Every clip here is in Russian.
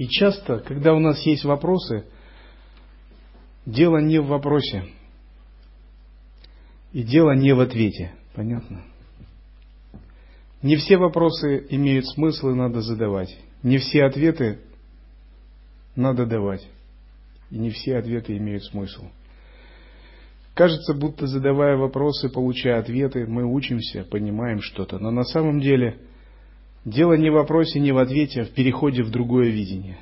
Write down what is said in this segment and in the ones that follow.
И часто, когда у нас есть вопросы, дело не в вопросе. И дело не в ответе. Понятно? Не все вопросы имеют смысл и надо задавать. Не все ответы надо давать. И не все ответы имеют смысл. Кажется, будто задавая вопросы, получая ответы, мы учимся, понимаем что-то. Но на самом деле дело не в вопросе, не в ответе, а в переходе в другое видение.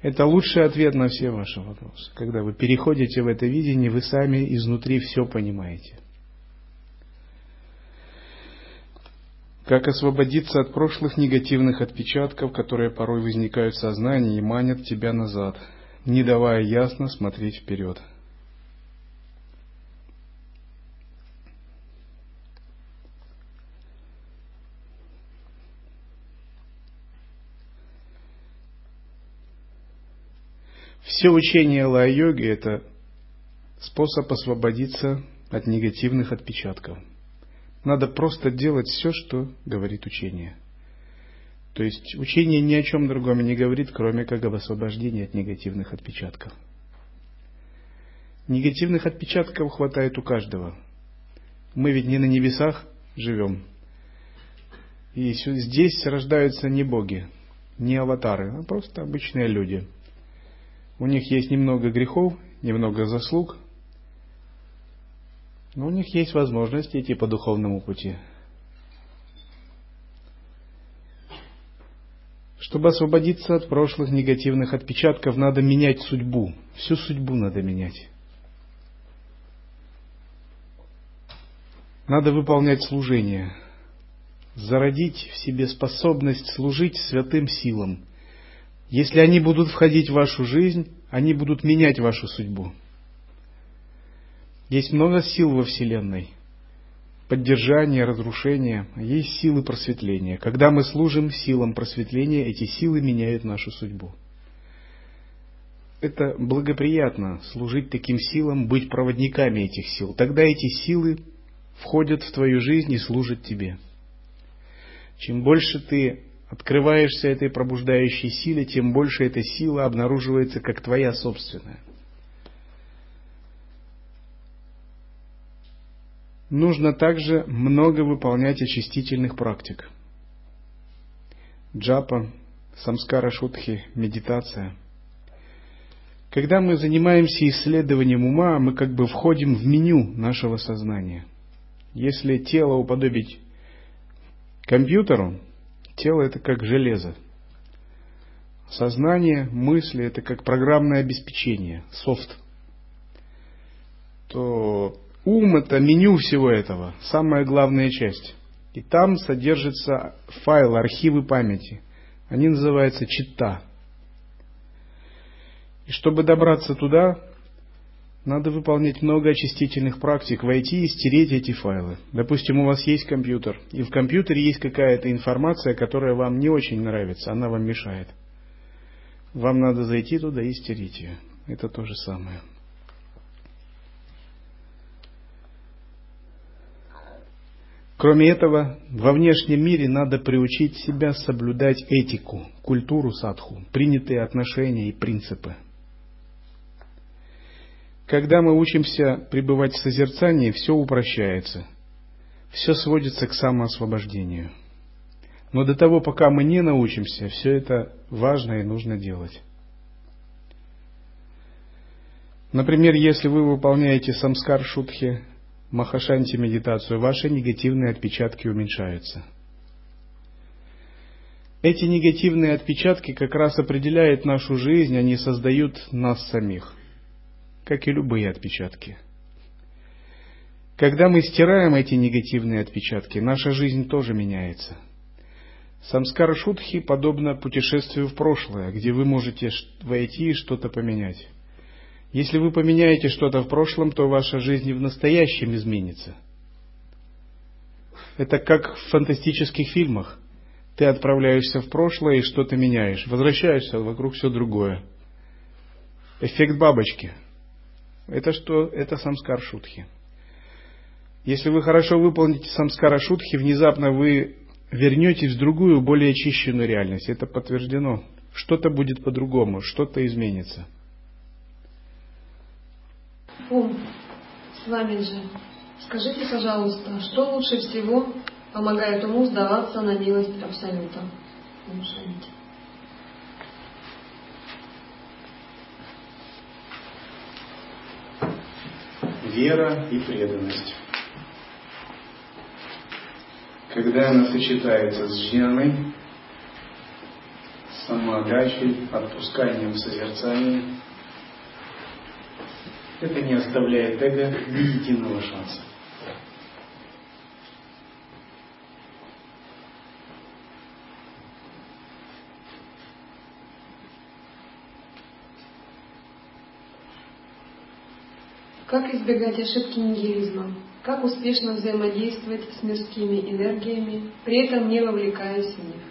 Это лучший ответ на все ваши вопросы. Когда вы переходите в это видение, вы сами изнутри все понимаете. Как освободиться от прошлых негативных отпечатков, которые порой возникают в сознании и манят тебя назад, не давая ясно смотреть вперед. Все учения ла-йоги – это способ освободиться от негативных отпечатков. Надо просто делать все, что говорит учение. То есть учение ни о чем другом не говорит, кроме как об освобождении от негативных отпечатков. Негативных отпечатков хватает у каждого. Мы ведь не на небесах живем. И здесь рождаются не боги, не аватары, а просто обычные люди – у них есть немного грехов, немного заслуг, но у них есть возможность идти по духовному пути. Чтобы освободиться от прошлых негативных отпечатков, надо менять судьбу. Всю судьбу надо менять. Надо выполнять служение. Зародить в себе способность служить святым силам – если они будут входить в вашу жизнь, они будут менять вашу судьбу. Есть много сил во Вселенной. Поддержание, разрушение. Есть силы просветления. Когда мы служим силам просветления, эти силы меняют нашу судьбу. Это благоприятно служить таким силам, быть проводниками этих сил. Тогда эти силы входят в твою жизнь и служат тебе. Чем больше ты открываешься этой пробуждающей силе, тем больше эта сила обнаруживается как твоя собственная. Нужно также много выполнять очистительных практик. Джапа, самскара шутхи, медитация. Когда мы занимаемся исследованием ума, мы как бы входим в меню нашего сознания. Если тело уподобить компьютеру, Тело это как железо. Сознание, мысли это как программное обеспечение, софт. То ум это меню всего этого, самая главная часть. И там содержатся файлы, архивы памяти. Они называются чита. И чтобы добраться туда, надо выполнять много очистительных практик, войти и стереть эти файлы. Допустим, у вас есть компьютер, и в компьютере есть какая-то информация, которая вам не очень нравится, она вам мешает. Вам надо зайти туда и стереть ее. Это то же самое. Кроме этого, во внешнем мире надо приучить себя соблюдать этику, культуру садху, принятые отношения и принципы – когда мы учимся пребывать в созерцании, все упрощается. Все сводится к самоосвобождению. Но до того, пока мы не научимся, все это важно и нужно делать. Например, если вы выполняете самскар шутхи, махашанти медитацию, ваши негативные отпечатки уменьшаются. Эти негативные отпечатки как раз определяют нашу жизнь, они создают нас самих – как и любые отпечатки. Когда мы стираем эти негативные отпечатки, наша жизнь тоже меняется. Самскара Шутхи подобно путешествию в прошлое, где вы можете войти и что-то поменять. Если вы поменяете что-то в прошлом, то ваша жизнь и в настоящем изменится. Это как в фантастических фильмах. Ты отправляешься в прошлое и что-то меняешь. Возвращаешься, вокруг все другое. Эффект бабочки – это что? Это самскар шутхи. Если вы хорошо выполните самскара шутхи, внезапно вы вернетесь в другую, более очищенную реальность. Это подтверждено что-то будет по-другому, что-то изменится. Ум, с вами же. Скажите, пожалуйста, что лучше всего помогает уму сдаваться на милость Абсолюта? Шанти. Вера и преданность. Когда она сочетается с джняной, самоотдачей, отпусканием созерцания, это не оставляет эго ни единого шанса. Как избегать ошибки нигилизма? Как успешно взаимодействовать с мирскими энергиями, при этом не вовлекаясь в них?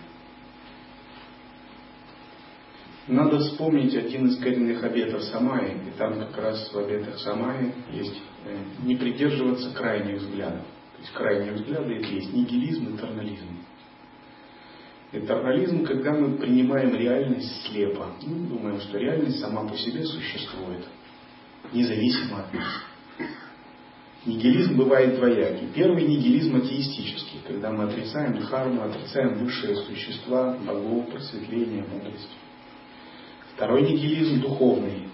Надо вспомнить один из коренных обетов Самаи, и там как раз в обетах Самаи есть э, не придерживаться крайних взглядов. То есть крайние взгляды это есть нигилизм и тернализм. Этернализм, когда мы принимаем реальность слепо. Мы думаем, что реальность сама по себе существует, независимо. Нигилизм бывает двоякий. Первый нигилизм атеистический, когда мы отрицаем дхарму, отрицаем высшие существа, богов, просветление, мудрость. Второй нигилизм духовный.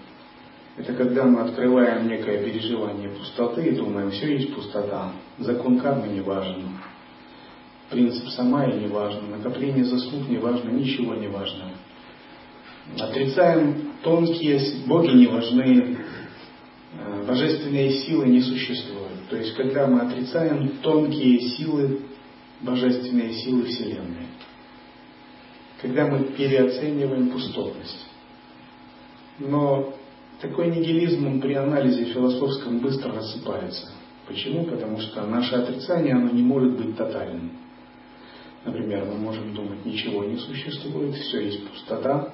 Это когда мы открываем некое переживание пустоты и думаем, все есть пустота. Закон кармы не важен. Принцип самая не важен. Накопление заслуг не важно. Ничего не важно. Отрицаем тонкие, боги не важны. Божественные силы не существуют. То есть, когда мы отрицаем тонкие силы, божественные силы Вселенной. Когда мы переоцениваем пустотность. Но такой нигилизм он при анализе философском быстро рассыпается. Почему? Потому что наше отрицание, оно не может быть тотальным. Например, мы можем думать, ничего не существует, все есть пустота,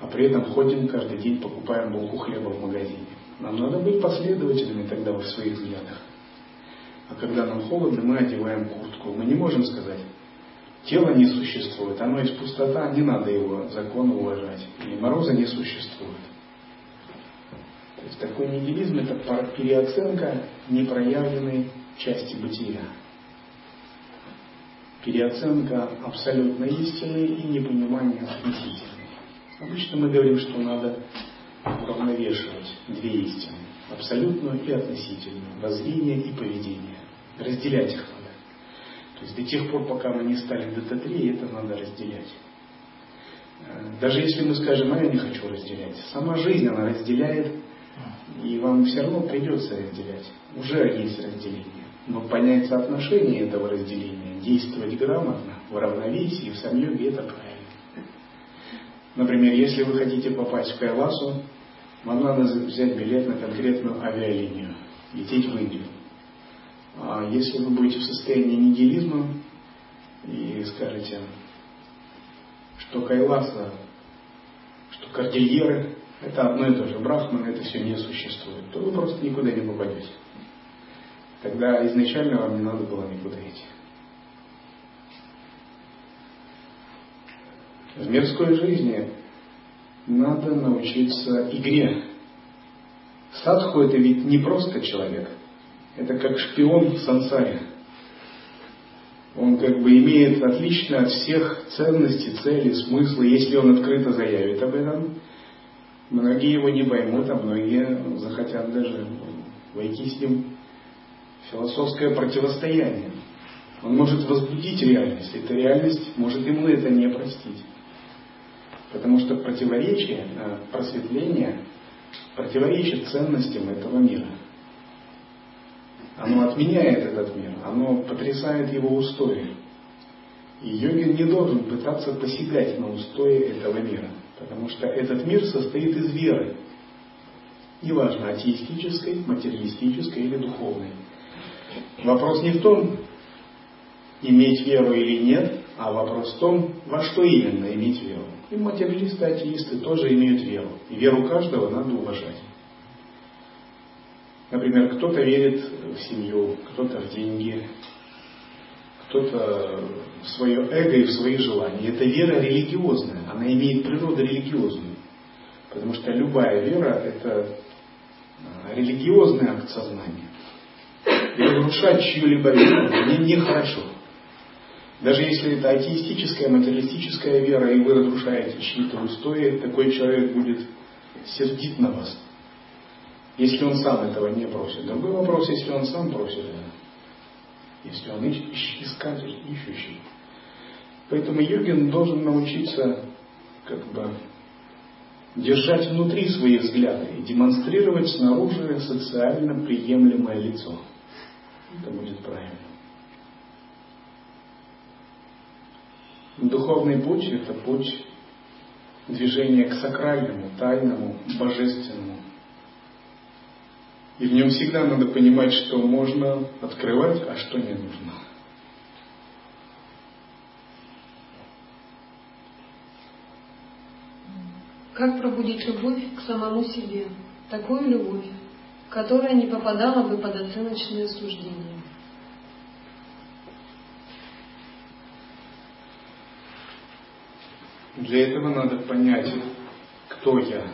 а при этом ходим каждый день, покупаем булку хлеба в магазине. Нам надо быть последовательными тогда в своих взглядах. А когда нам холодно, мы одеваем куртку. Мы не можем сказать, тело не существует, оно есть пустота, не надо его закон уважать. И мороза не существует. То есть такой нигилизм – это переоценка непроявленной части бытия. Переоценка абсолютной истины и непонимание относительной. Обычно мы говорим, что надо уравновешивать две истины. Абсолютную и относительную. Воззрение и поведение. Разделять их надо. То есть до тех пор, пока мы не стали ДТ-3, это надо разделять. Э, даже если мы скажем, а я не хочу разделять. Сама жизнь, она разделяет и вам все равно придется разделять. Уже есть разделение. Но понять соотношение этого разделения, действовать грамотно, в равновесии, в самьоге, это правильно. Например, если вы хотите попасть в Кайласу, вам надо взять билет на конкретную авиалинию, лететь в Индию. А если вы будете в состоянии нигилизма и скажете, что Кайласа, что кордильеры это одно и то же. Брахман это все не существует. То вы просто никуда не попадете. Тогда изначально вам не надо было никуда идти. В мирской жизни надо научиться игре. Садху это ведь не просто человек. Это как шпион в сансаре. Он как бы имеет отлично от всех ценностей, целей, смысла, если он открыто заявит об этом, Многие его не поймут, а многие захотят даже войти с ним в философское противостояние. Он может возбудить реальность. Эта реальность может ему это не простить. Потому что противоречие, а, просветление противоречит ценностям этого мира. Оно отменяет этот мир, оно потрясает его устои. И йогин не должен пытаться посягать на устои этого мира. Потому что этот мир состоит из веры. Неважно, атеистической, материалистической или духовной. Вопрос не в том, иметь веру или нет, а вопрос в том, во что именно иметь веру. И материалисты, атеисты тоже имеют веру. И веру каждого надо уважать. Например, кто-то верит в семью, кто-то в деньги, кто-то в свое эго и в свои желания. Это вера религиозная, она имеет природу религиозную. Потому что любая вера – это а, религиозный акт сознания. И разрушать чью-либо веру нехорошо. Даже если это атеистическая, материалистическая вера, и вы разрушаете чьи-то устои, такой человек будет сердит на вас. Если он сам этого не просит. Другой вопрос, если он сам просит. Если он искатель, ищущий. Поэтому йогин должен научиться как бы держать внутри свои взгляды и демонстрировать снаружи социально приемлемое лицо. Это будет правильно. Духовный путь – это путь движения к сакральному, тайному, божественному. И в нем всегда надо понимать, что можно открывать, а что не нужно. Как пробудить любовь к самому себе? Такую любовь, которая не попадала бы под оценочные суждения. Для этого надо понять, кто я.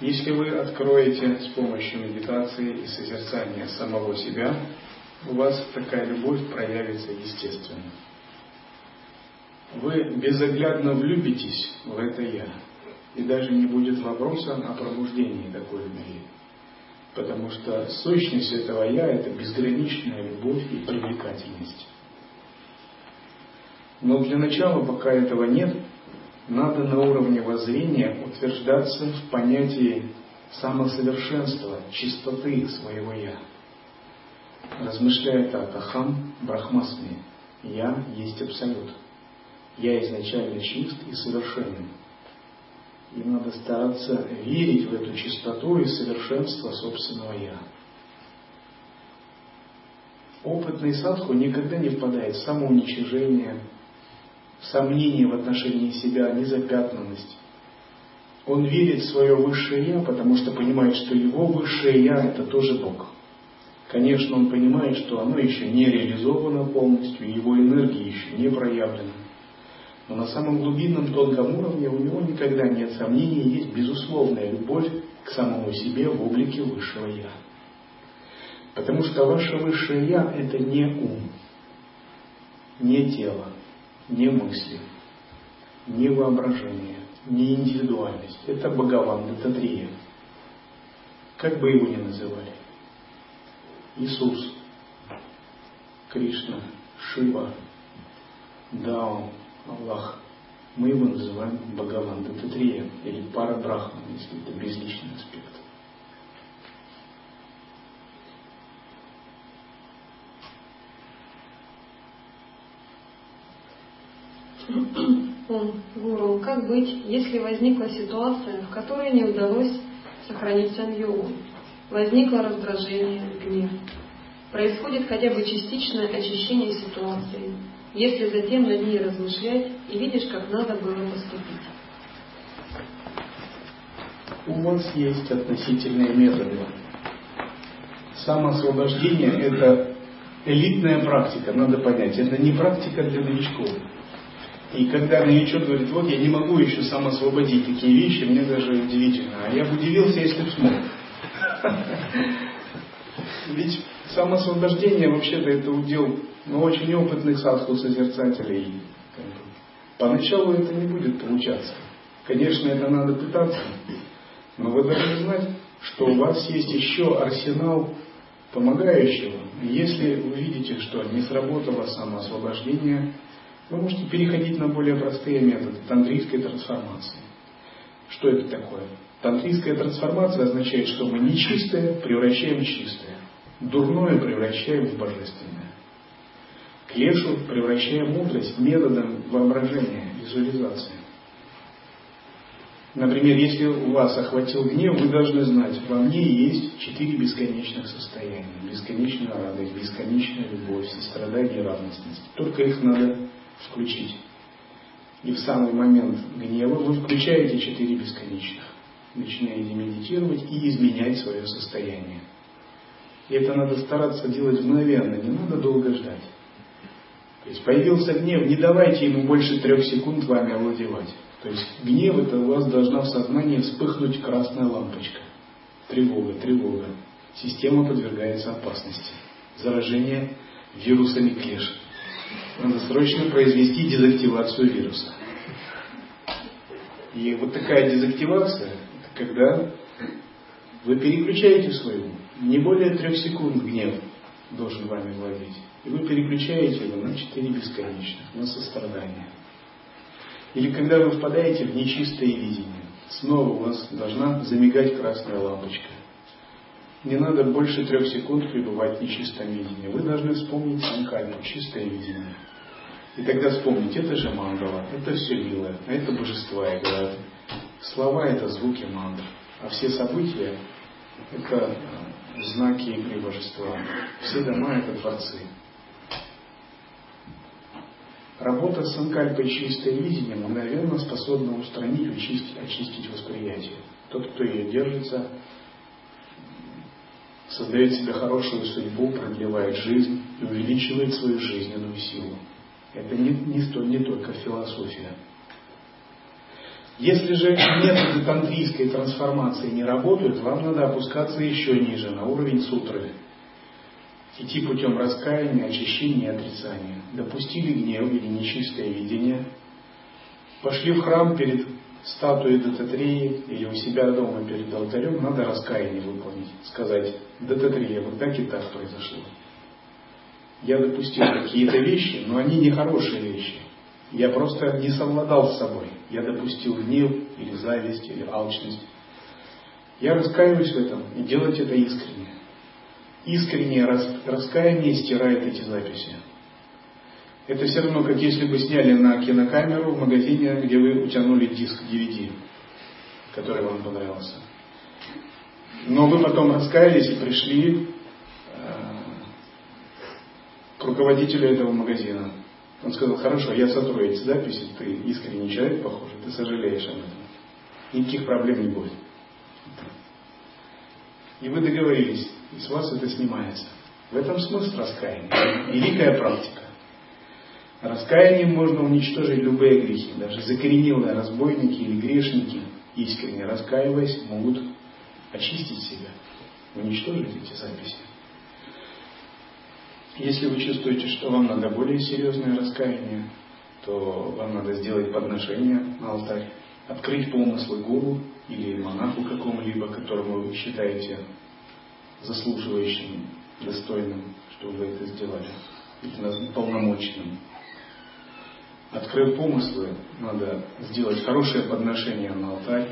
Если вы откроете с помощью медитации и созерцания самого себя, у вас такая любовь проявится естественно. Вы безоглядно влюбитесь в это «я», и даже не будет вопроса о пробуждении такой любви. Потому что сущность этого «я» – это безграничная любовь и привлекательность. Но для начала, пока этого нет, надо на уровне воззрения утверждаться в понятии самосовершенства, чистоты своего «я». Размышляя так, Ахам Брахмасми, «Я есть Абсолют». Я изначально чист и совершенен. И надо стараться верить в эту чистоту и совершенство собственного «я». Опытный садху никогда не впадает в самоуничижение, сомнение в отношении себя, незапятнанность. Он верит в свое высшее Я, потому что понимает, что его высшее Я – это тоже Бог. Конечно, он понимает, что оно еще не реализовано полностью, его энергия еще не проявлена. Но на самом глубинном тонком уровне у него никогда нет сомнений, есть безусловная любовь к самому себе в облике высшего Я. Потому что ваше высшее Я – это не ум, не тело, не мысли, не воображение, не индивидуальность. Это Бхагаван, это Трия. Как бы его ни называли. Иисус, Кришна, Шива, Дао, Аллах. Мы его называем Бхагаван, это Трия, или Пара Брахман, если это безличный аспект. Он, гуру, как быть, если возникла ситуация, в которой не удалось сохранить самьогу? Возникло раздражение, гнев. Происходит хотя бы частичное очищение ситуации, если затем над ней размышлять и видишь, как надо было поступить. У вас есть относительные методы. Самоосвобождение – это элитная практика, надо понять. Это не практика для новичков. И когда новичок говорит, вот я не могу еще сам освободить такие вещи, мне даже удивительно. А я бы удивился, если бы смог. Ведь самоосвобождение вообще-то это удел ну, очень опытных садху созерцателей. Поначалу это не будет получаться. Конечно, это надо пытаться, но вы должны знать, что у вас есть еще арсенал помогающего. Если вы видите, что не сработало самоосвобождение, вы можете переходить на более простые методы тантрийской трансформации. Что это такое? Тантрийская трансформация означает, что мы нечистое превращаем в чистое, дурное превращаем в божественное. Клешу превращаем мудрость методом воображения, визуализации. Например, если у вас охватил гнев, вы должны знать, во мне есть четыре бесконечных состояния. Бесконечная радость, бесконечная любовь, сострадание и радостность. Только их надо включить. И в самый момент гнева вы включаете четыре бесконечных. Начинаете медитировать и изменять свое состояние. И это надо стараться делать мгновенно, не надо долго ждать. То есть появился гнев, не давайте ему больше трех секунд вами овладевать. То есть гнев это у вас должна в сознании вспыхнуть красная лампочка. Тревога, тревога. Система подвергается опасности. Заражение вирусами клеш. Надо срочно произвести дезактивацию вируса. И вот такая дезактивация, это когда вы переключаете свою, не более трех секунд гнев должен вами владеть. И вы переключаете его на четыре бесконечных, на сострадание. Или когда вы впадаете в нечистое видение, снова у вас должна замигать красная лампочка. Не надо больше трех секунд пребывать в нечистом видении. Вы должны вспомнить санкальпу, чистое видение. И тогда вспомнить, это же мандала, это все милое, а это божества играют. Слова это звуки мандр, а все события это знаки игры божества. Все дома это творцы. Работа с санкальпой чистое видение мгновенно способна устранить, очистить, очистить восприятие. Тот, кто ее держится, создает себе хорошую судьбу, продлевает жизнь и увеличивает свою жизненную силу. Это не, не, не только философия. Если же методы тантрийской трансформации не работают, вам надо опускаться еще ниже, на уровень сутры. Идти путем раскаяния, очищения и отрицания. Допустили гнев или нечистое видение. Пошли в храм перед статуей Дататреи или у себя дома перед алтарем, надо раскаяние выполнить. Сказать, Дататрея, вот так и так произошло. Я допустил какие-то вещи, но они не хорошие вещи. Я просто не совладал с собой. Я допустил гнев или зависть или алчность. Я раскаиваюсь в этом и делать это искренне. Искреннее раскаяние стирает эти записи. Это все равно, как если бы сняли на кинокамеру в магазине, где вы утянули диск DVD, который вам понравился. Но вы потом раскаялись и пришли э, к руководителю этого магазина. Он сказал, хорошо, я сотру эти записи, ты искренний человек, похоже, ты сожалеешь об этом. Никаких проблем не будет. И вы договорились, и с вас это снимается. В этом смысл раскаяния. Великая практика. Раскаянием можно уничтожить любые грехи. Даже закоренелые разбойники или грешники, искренне раскаиваясь, могут очистить себя, уничтожить эти записи. Если вы чувствуете, что вам надо более серьезное раскаяние, то вам надо сделать подношение на алтарь, открыть помыслы гуру или монаху какому-либо, которому вы считаете заслуживающим, достойным, чтобы вы это сделали, или полномочным. Открыв помыслы, надо сделать хорошее подношение на алтарь,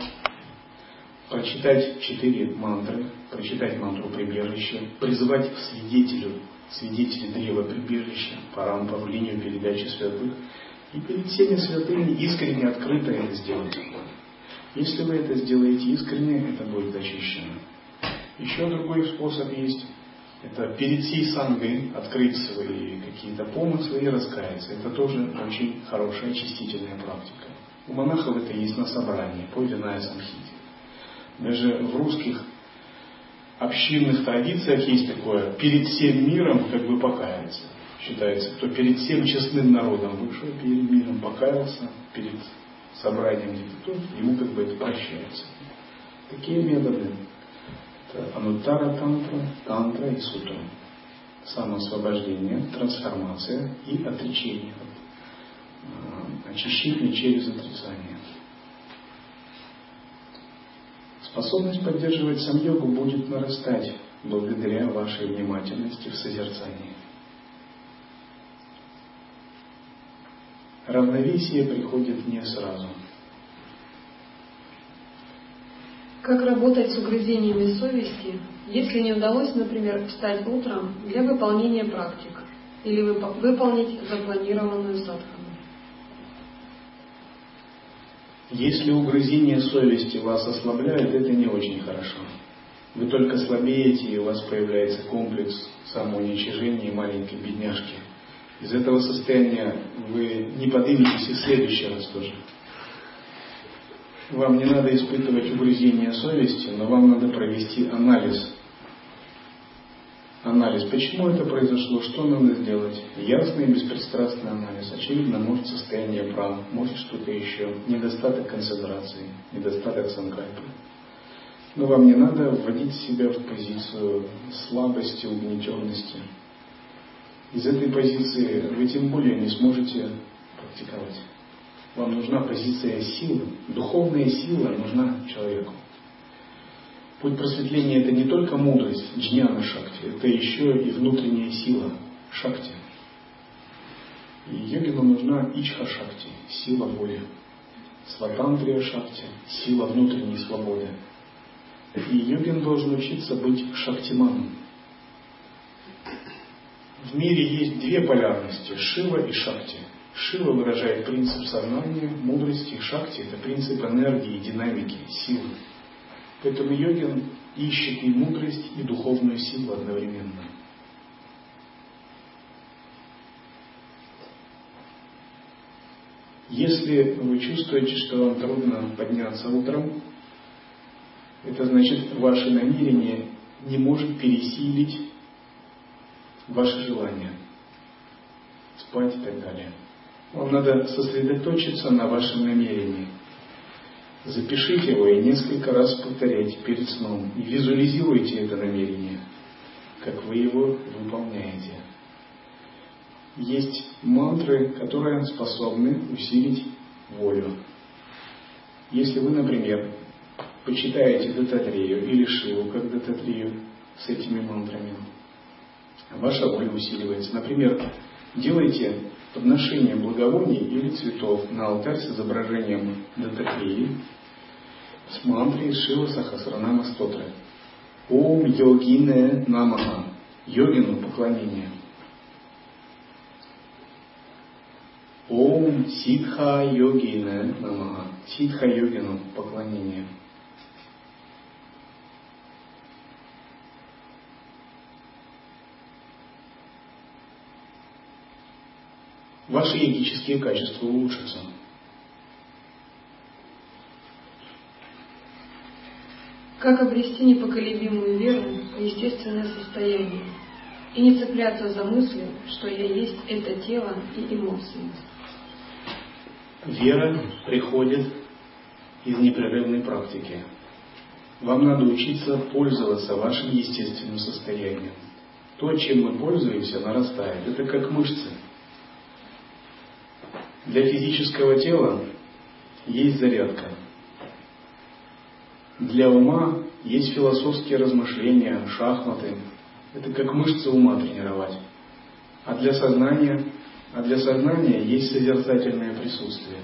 прочитать четыре мантры, прочитать мантру прибежища, призвать к свидетелю свидетели древа прибежища, Парампа в линию передачи святых, и перед всеми святыми искренне открыто это сделать. Если вы это сделаете искренне, это будет очищено. Еще другой способ есть. Это всей сангой открыть свои какие-то помыслы и раскаяться. Это тоже очень хорошая очистительная практика. У монахов это есть на собрании, по Виная Самхите. Даже в русских общинных традициях есть такое, перед всем миром как бы покаяться. Считается, кто перед всем честным народом вышел, перед миром покаялся, перед собранием где-то ему как бы это прощается. Такие методы. Это анутара тантра, тантра и сутра. Самоосвобождение, трансформация и отречение. А, очищение через отрицание. Способность поддерживать сам-йогу будет нарастать благодаря вашей внимательности в созерцании. Равновесие приходит не сразу. Как работать с угрызениями совести, если не удалось, например, встать утром для выполнения практик или выполнить запланированную садхану? Если угрызение совести вас ослабляет, это не очень хорошо. Вы только слабеете, и у вас появляется комплекс самоуничижения и маленькой бедняжки. Из этого состояния вы не подниметесь и в следующий раз тоже. Вам не надо испытывать угрызение совести, но вам надо провести анализ. анализ, почему это произошло, что надо сделать. Ясный и беспристрастный анализ. Очевидно, может состояние прав, может что-то еще. Недостаток концентрации, недостаток санкальпы. Но вам не надо вводить себя в позицию слабости, угнетенности. Из этой позиции вы тем более не сможете практиковать. Вам нужна позиция силы. Духовная сила нужна человеку. Путь просветления это не только мудрость, джняна шакти, это еще и внутренняя сила шакти. И йогину нужна ичха шакти, сила воли. Сватантрия шакти, сила внутренней свободы. И йогин должен учиться быть шактиманом. В мире есть две полярности – Шива и Шакти. Шива выражает принцип сознания, мудрости, Шакти – это принцип энергии, динамики, силы. Поэтому йогин ищет и мудрость, и духовную силу одновременно. Если вы чувствуете, что вам трудно подняться утром, это значит, ваше намерение не может пересилить ваше желание спать и так далее. Вам надо сосредоточиться на вашем намерении – Запишите его и несколько раз повторяйте перед сном. И визуализируйте это намерение, как вы его выполняете. Есть мантры, которые способны усилить волю. Если вы, например, почитаете Дататрию или Шиву как Дататрию с этими мантрами, ваша воля усиливается. Например, делайте подношение благовоний или цветов на алтарь с изображением Дататрии с мантрой Шива Сахасранама Стотры. Ом йогине намаха. Йогину поклонение. Ом ситха йогине намаха. Ситха йогину поклонение. Ваши йогические качества улучшатся. Как обрести непоколебимую веру в естественное состояние и не цепляться за мысли, что я есть это тело и эмоции? Вера приходит из непрерывной практики. Вам надо учиться пользоваться вашим естественным состоянием. То, чем мы пользуемся, нарастает. Это как мышцы. Для физического тела есть зарядка – для ума есть философские размышления, шахматы. Это как мышцы ума тренировать. А для сознания, а для сознания есть созерцательное присутствие.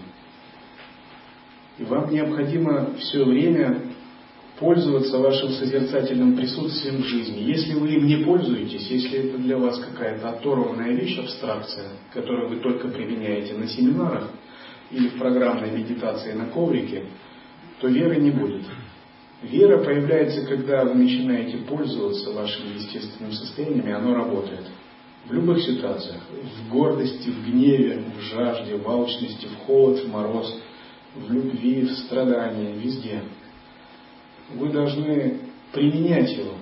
И вам необходимо все время пользоваться вашим созерцательным присутствием в жизни. Если вы им не пользуетесь, если это для вас какая-то оторванная вещь, абстракция, которую вы только применяете на семинарах или в программной медитации на коврике, то веры не будет. Вера появляется, когда вы начинаете пользоваться вашими естественными состояниями, оно работает. В любых ситуациях. В гордости, в гневе, в жажде, в алчности, в холод, в мороз, в любви, в страдании, везде. Вы должны применять его.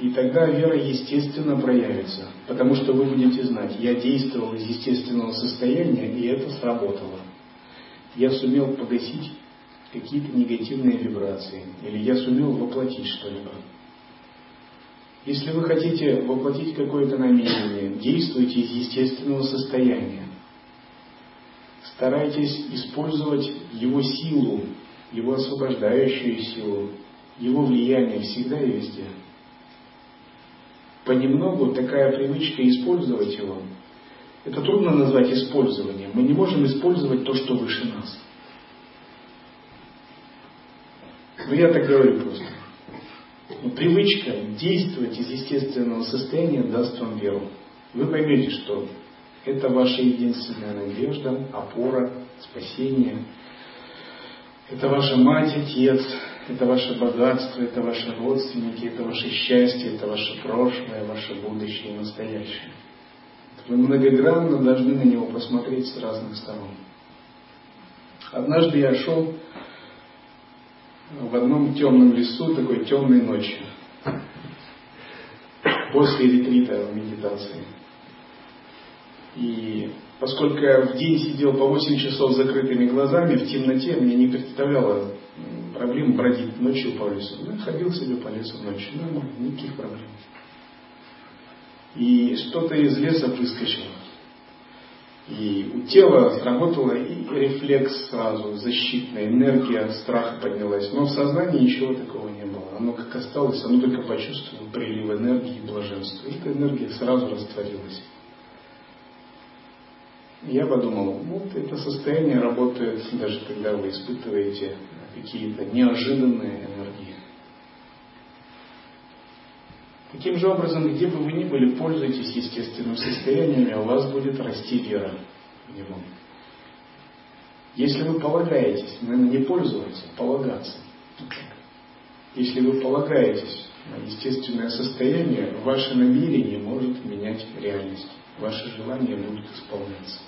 И тогда вера естественно проявится. Потому что вы будете знать, я действовал из естественного состояния, и это сработало. Я сумел погасить какие-то негативные вибрации, или я сумел воплотить что-либо. Если вы хотите воплотить какое-то намерение, действуйте из естественного состояния. Старайтесь использовать его силу, его освобождающую силу, его влияние всегда и везде. Понемногу такая привычка использовать его, это трудно назвать использованием. Мы не можем использовать то, что выше нас. Ну, я так говорю просто. Но привычка действовать из естественного состояния даст вам веру. Вы поймете, что это ваша единственная надежда, опора, спасение. Это ваша мать, отец, это ваше богатство, это ваши родственники, это ваше счастье, это ваше прошлое, ваше будущее и настоящее. Вы многогранно должны на него посмотреть с разных сторон. Однажды я шел в одном темном лесу, такой темной ночью. после ретрита в медитации. И поскольку я в день сидел по 8 часов с закрытыми глазами, в темноте, мне не представляло проблем бродить ночью по лесу. Я ходил себе по лесу ночью, нормально, никаких проблем. И что-то из леса выскочило. И у тела сработала и рефлекс сразу, защитная энергия, страха поднялась. Но в сознании ничего такого не было. Оно как осталось, оно только почувствовало прилив энергии и блаженства. Эта энергия сразу растворилась. Я подумал, вот это состояние работает даже когда вы испытываете какие-то неожиданные энергии. Таким же образом, где бы вы ни были, пользуйтесь естественным состояниями, а у вас будет расти вера в него. Если вы полагаетесь, наверное, не пользоваться, полагаться. Если вы полагаетесь на естественное состояние, ваше намерение может менять реальность. Ваши желания будут исполняться.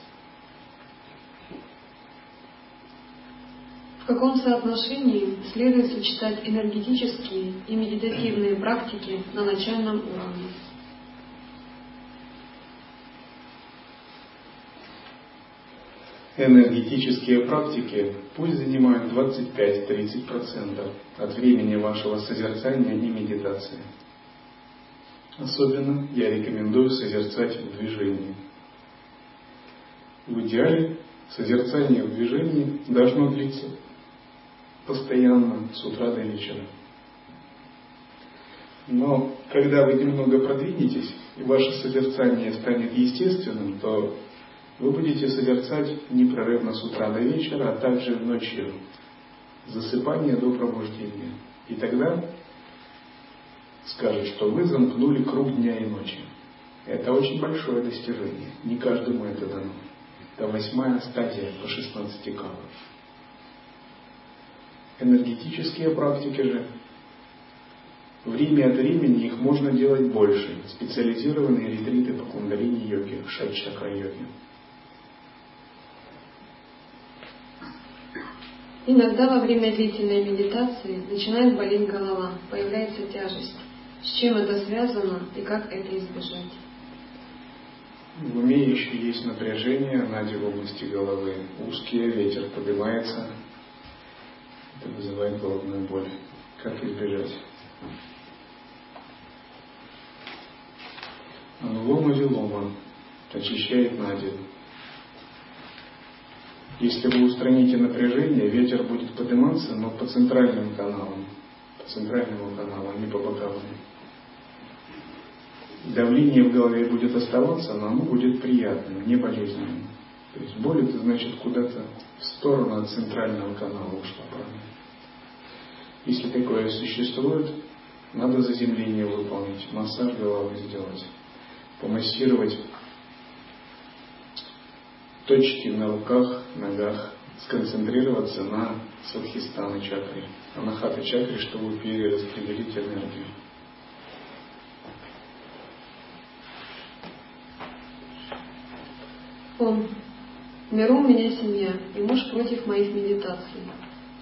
В каком соотношении следует сочетать энергетические и медитативные практики на начальном уровне? Энергетические практики пусть занимают 25-30% от времени вашего созерцания и медитации. Особенно я рекомендую созерцать в движении. В идеале созерцание в движении должно длиться постоянно с утра до вечера. Но когда вы немного продвинетесь, и ваше созерцание станет естественным, то вы будете созерцать непрерывно с утра до вечера, а также ночью, засыпание до пробуждения. И тогда скажут, что вы замкнули круг дня и ночи. Это очень большое достижение. Не каждому это дано. Это восьмая стадия по 16 калов. Энергетические практики же, время от времени их можно делать больше. Специализированные ретриты по кундалини йоге, шат-чакра йоге. Иногда во время длительной медитации начинает болеть голова, появляется тяжесть. С чем это связано и как это избежать? В уме еще есть напряжение, нади в области головы. Узкий ветер поднимается, это вызывает головную боль. Как избежать? Анулома вилома очищает нади. Если вы устраните напряжение, ветер будет подниматься, но по центральным каналам, по центральному каналу, а не по боковым. Давление в голове будет оставаться, но оно будет приятным, не болезненным. То есть боль это значит куда-то в сторону от центрального канала ушла прана. Если такое существует, надо заземление выполнить, массаж головы сделать, помассировать точки на руках, ногах, сконцентрироваться на садхистана чакре, а на хата чакре, чтобы перераспределить энергию. Он. Миру у меня семья, и муж против моих медитаций.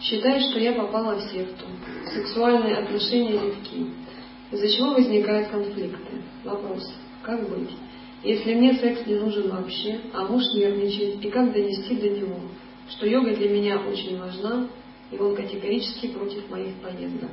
Считает, что я попала в секту. Сексуальные отношения редки. Из-за чего возникают конфликты. Вопрос. Как быть? Если мне секс не нужен вообще, а муж нервничает, и как донести до него, что йога для меня очень важна, и он категорически против моих поездок.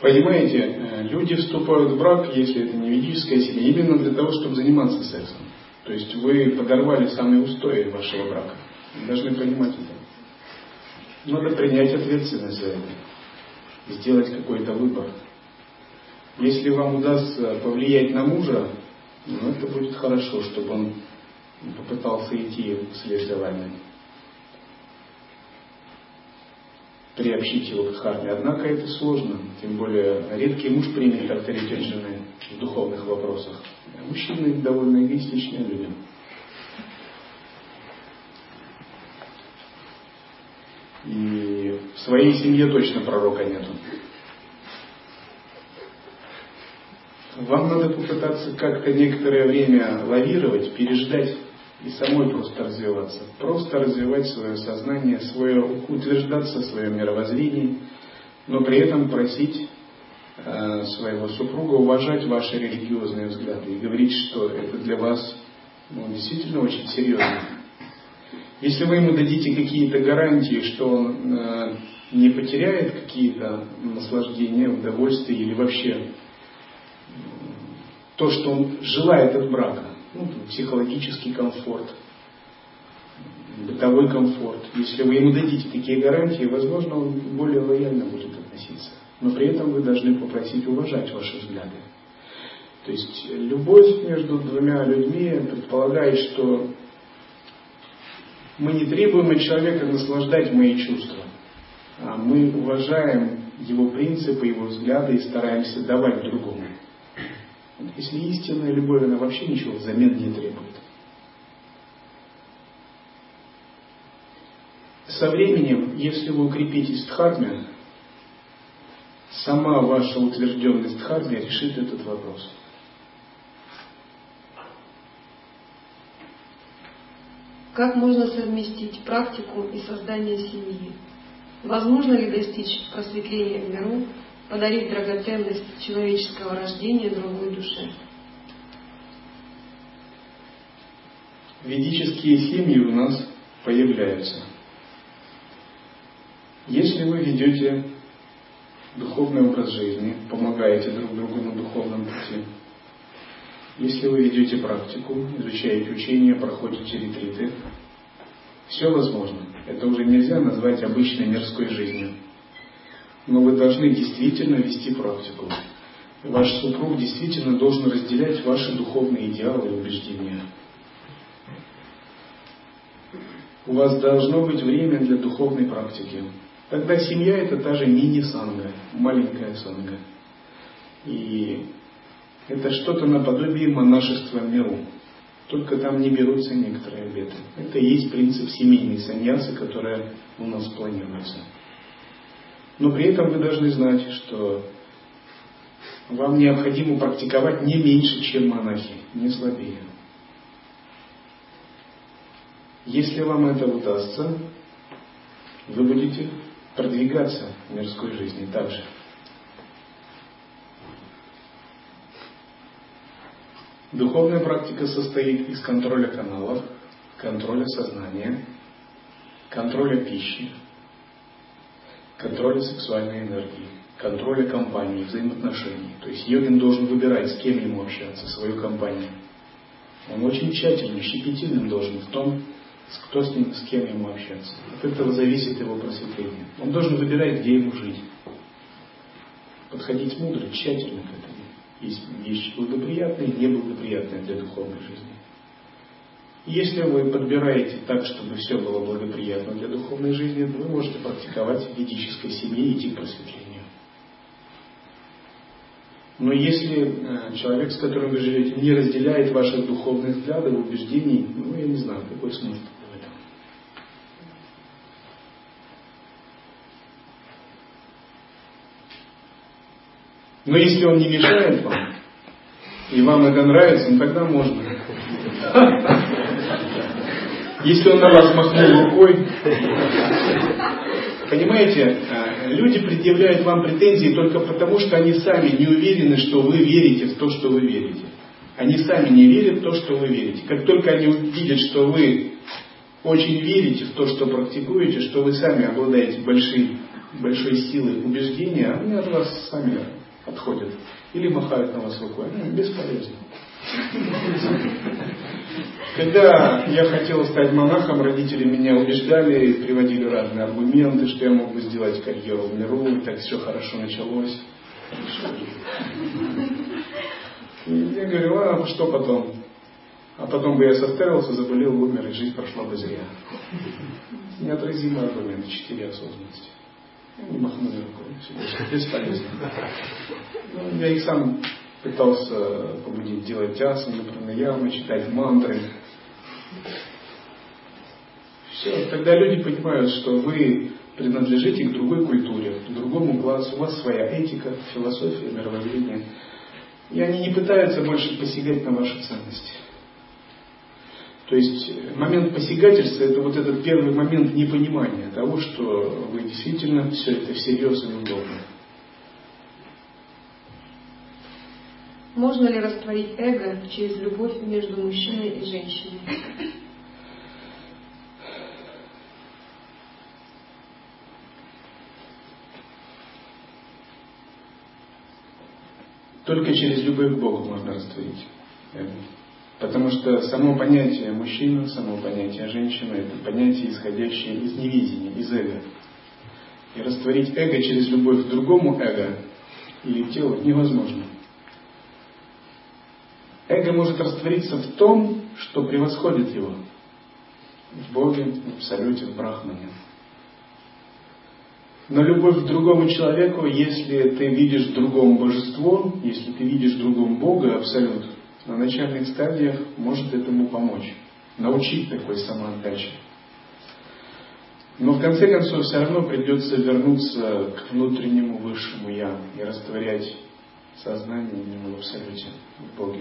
Понимаете, э, люди вступают в брак, если это не ведическая семья, именно для того, чтобы заниматься сексом. То есть вы подорвали самые устои вашего брака. Вы должны понимать это. Надо принять ответственность за это. Сделать какой-то выбор. Если вам удастся повлиять на мужа, ну, это будет хорошо, чтобы он попытался идти вслед за вами. Приобщить его к дхарме. Однако это сложно, тем более редкий муж примет авторитет жены в духовных вопросах. Мужчины довольно эгоистичные люди. И в своей семье точно пророка нету. Вам надо попытаться как-то некоторое время лавировать, переждать и самой просто развиваться. Просто развивать свое сознание, свое, утверждаться в своем мировоззрении, но при этом просить э, своего супруга уважать ваши религиозные взгляды и говорить, что это для вас ну, действительно очень серьезно. Если вы ему дадите какие-то гарантии, что он э, не потеряет какие-то наслаждения, удовольствия или вообще то, что он желает от брака, ну, психологический комфорт, бытовой комфорт. Если вы ему дадите такие гарантии, возможно, он более лояльно будет относиться. Но при этом вы должны попросить уважать ваши взгляды. То есть любовь между двумя людьми предполагает, что мы не требуем от человека наслаждать мои чувства, а мы уважаем его принципы, его взгляды и стараемся давать другому. Если истинная любовь, она вообще ничего взамен не требует. Со временем, если вы укрепитесь в дхарме, сама ваша утвержденность в дхарме решит этот вопрос. Как можно совместить практику и создание семьи? Возможно ли достичь просветления в миру, подарив драгоценность человеческого рождения другой душе? Ведические семьи у нас появляются. Если вы ведете духовный образ жизни, помогаете друг другу на духовном пути, если вы ведете практику, изучаете учения, проходите ретриты, все возможно. Это уже нельзя назвать обычной мирской жизнью. Но вы должны действительно вести практику. Ваш супруг действительно должен разделять ваши духовные идеалы и убеждения. У вас должно быть время для духовной практики. Тогда семья это та же мини-санга, маленькая санга. И это что-то наподобие монашества миру. Только там не берутся некоторые обеты. Это и есть принцип семейной саньясы, которая у нас планируется. Но при этом вы должны знать, что вам необходимо практиковать не меньше, чем монахи, не слабее. Если вам это удастся, вы будете продвигаться в мирской жизни также. Духовная практика состоит из контроля каналов, контроля сознания, контроля пищи, контроля сексуальной энергии, контроля компании, взаимоотношений. То есть йогин должен выбирать, с кем ему общаться, свою компанию. Он очень тщательным, щепетильным должен в том, кто с, ним, с кем ему общаться. От этого зависит его просветление. Он должен выбирать, где ему жить. Подходить мудро, тщательно к этому. Есть вещи благоприятные и неблагоприятные для духовной жизни. Если вы подбираете так, чтобы все было благоприятно для духовной жизни, вы можете практиковать в ведической семье и идти к просветлению. Но если э, человек, с которым вы живете, не разделяет ваших духовных взглядов, убеждений, ну, я не знаю, какой смысл в этом. Но если он не мешает вам, и вам это нравится, ну тогда можно. Если он на вас махнул рукой, понимаете, а, люди предъявляют вам претензии только потому, что они сами не уверены, что вы верите в то, что вы верите. Они сами не верят в то, что вы верите. Как только они увидят, что вы очень верите в то, что практикуете, что вы сами обладаете большой, большой силой убеждения, они от вас сами отходят. Или махают на вас рукой. Ну, бесполезно. Когда я хотел стать монахом, родители меня убеждали, приводили разные аргументы, что я мог бы сделать карьеру в миру, и так все хорошо началось. И я говорю, а что потом? А потом бы я составился, заболел, умер, и жизнь прошла бы зря. Неотразимый аргумент, четыре осознанности. Не махнули рукой, бесполезно. Ну, я их сам пытался побудить делать асаны, пранаямы, читать мантры. Все, тогда люди понимают, что вы принадлежите к другой культуре, к другому классу, у вас своя этика, философия, мировоззрение. И они не пытаются больше посягать на ваши ценности. То есть момент посягательства это вот этот первый момент непонимания того, что вы действительно все это всерьез и удобно. Можно ли растворить эго через любовь между мужчиной и женщиной? Только через любовь к Богу можно растворить эго. Потому что само понятие мужчина, само понятие женщина – это понятие, исходящее из невидения, из эго. И растворить эго через любовь к другому эго или телу невозможно. Эго может раствориться в том, что превосходит его. В Боге, в Абсолюте, в Брахмане. Но любовь к другому человеку, если ты видишь в другом божество, если ты видишь в другом Бога, Абсолют, на начальных стадиях может этому помочь, научить такой самоотдаче. Но в конце концов все равно придется вернуться к внутреннему высшему Я и растворять сознание именно в Абсолюте, в Боге.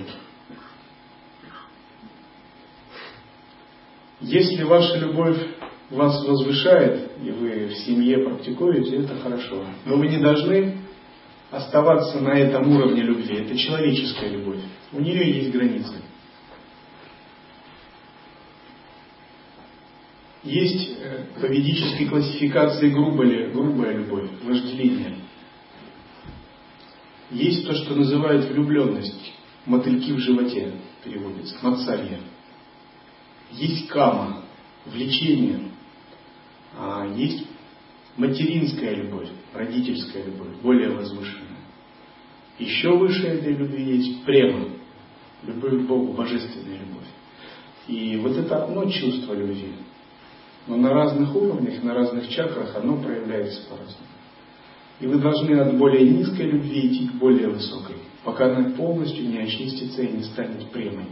Если ваша любовь вас возвышает, и вы в семье практикуете, это хорошо. Но вы не должны оставаться на этом уровне любви. Это человеческая любовь. У нее есть границы. Есть э, по ведической классификации грубая, грубая любовь, вожделение. Есть то, что называют влюбленность, мотыльки в животе переводится, мацарья. Есть кама, влечение, а есть материнская любовь, родительская любовь, более возвышенная. Еще выше этой любви есть према, любовь к Богу, божественная любовь. И вот это одно чувство любви. Но на разных уровнях, на разных чакрах оно проявляется по-разному. И вы должны от более низкой любви идти к более высокой, пока она полностью не очистится и не станет премой.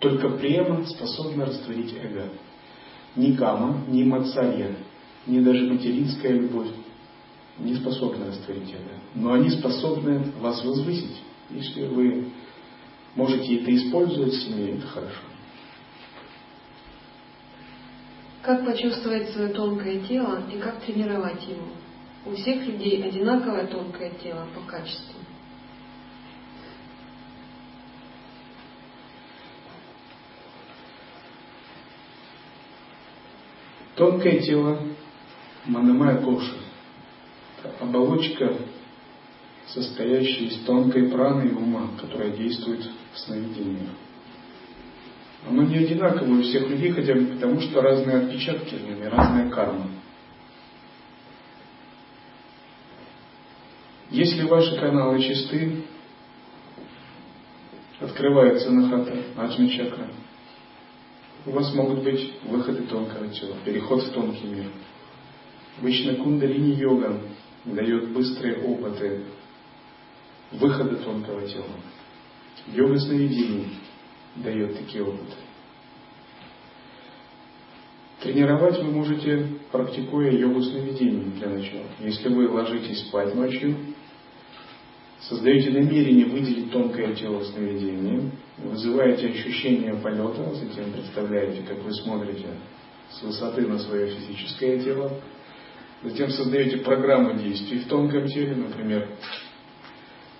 Только према способна растворить эго. Ни кама, ни мацарья, ни даже материнская любовь не способны растворить это. Но они способны вас возвысить. Если вы можете это использовать в семье, это хорошо. Как почувствовать свое тонкое тело и как тренировать его? У всех людей одинаковое тонкое тело по качеству. Тонкое тело Манамая Коша оболочка, состоящая из тонкой праны и ума, которая действует в сновидениях. Оно не одинаковое у всех людей, хотя бы потому, что разные отпечатки в нем и разная карма. Если ваши каналы чисты, открывается нахата, аджна чакра, у вас могут быть выходы тонкого тела, переход в тонкий мир. Обычно кундалини йога дает быстрые опыты выхода тонкого тела. Йога сновидений дает такие опыты. Тренировать вы можете, практикуя йогу сновидений для начала. Если вы ложитесь спать ночью, создаете намерение выделить тонкое тело в сновидении, вызываете ощущение полета, затем представляете, как вы смотрите с высоты на свое физическое тело, Затем создаете программу действий в тонком теле, например,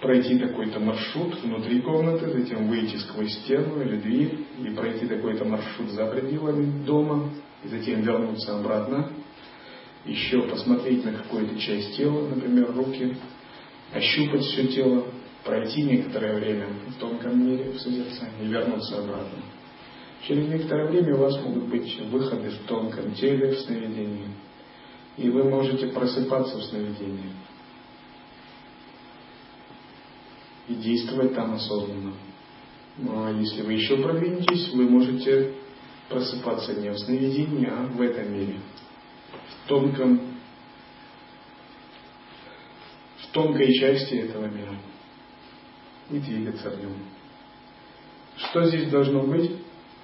пройти такой-то маршрут внутри комнаты, затем выйти сквозь стену или дверь и пройти такой-то маршрут за пределами дома, и затем вернуться обратно, еще посмотреть на какую-то часть тела, например, руки, ощупать все тело, пройти некоторое время в тонком мире, в созерцании и вернуться обратно. Через некоторое время у вас могут быть выходы в тонком теле, в сновидении и вы можете просыпаться в сновидении и действовать там осознанно. Ну а если вы еще продвинетесь, вы можете просыпаться не в сновидении, а в этом мире, в тонком, в тонкой части этого мира и двигаться в нем. Что здесь должно быть?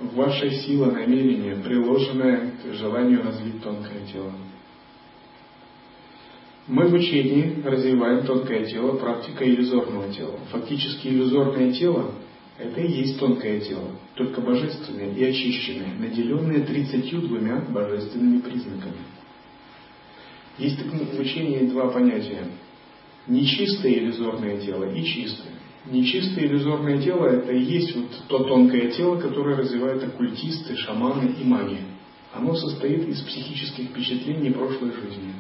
Ваша сила намерения, приложенная к желанию развить тонкое тело. Мы в учении развиваем тонкое тело, практика иллюзорного тела. Фактически иллюзорное тело Это и есть тонкое тело, только божественное и очищенное, наделенное тридцатью двумя божественными признаками. Есть в учении два понятия. Нечистое иллюзорное тело и чистое. Нечистое иллюзорное тело – это и есть вот то тонкое тело, которое развивают оккультисты, шаманы и маги. Оно состоит из психических впечатлений прошлой жизни.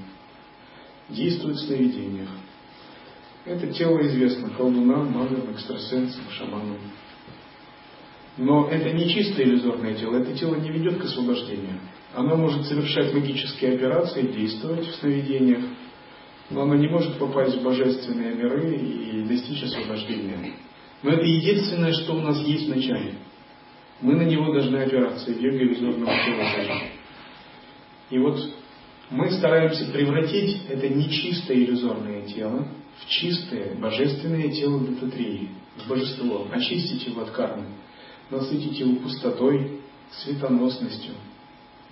Действует в сновидениях. Это тело известно колдунам, магам, экстрасенсам, шаманам. Но это не чистое иллюзорное тело, это тело не ведет к освобождению. Оно может совершать магические операции, действовать в сновидениях, но оно не может попасть в божественные миры и достичь освобождения. Но это единственное, что у нас есть в начале. Мы на него должны опираться, в йоге иллюзорного тела И вот мы стараемся превратить это нечистое иллюзорное тело в чистое божественное тело Дататрии, в божество, очистить его от кармы, насытить его пустотой, светоносностью,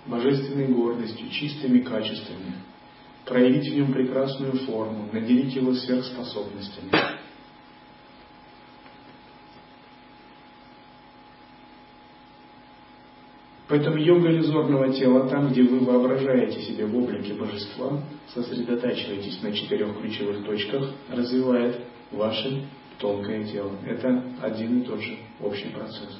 божественной гордостью, чистыми качествами, проявить в нем прекрасную форму, наделить его сверхспособностями. Поэтому йога иллюзорного тела, там, где вы воображаете себя в облике божества, сосредотачиваетесь на четырех ключевых точках, развивает ваше тонкое тело. Это один и тот же общий процесс.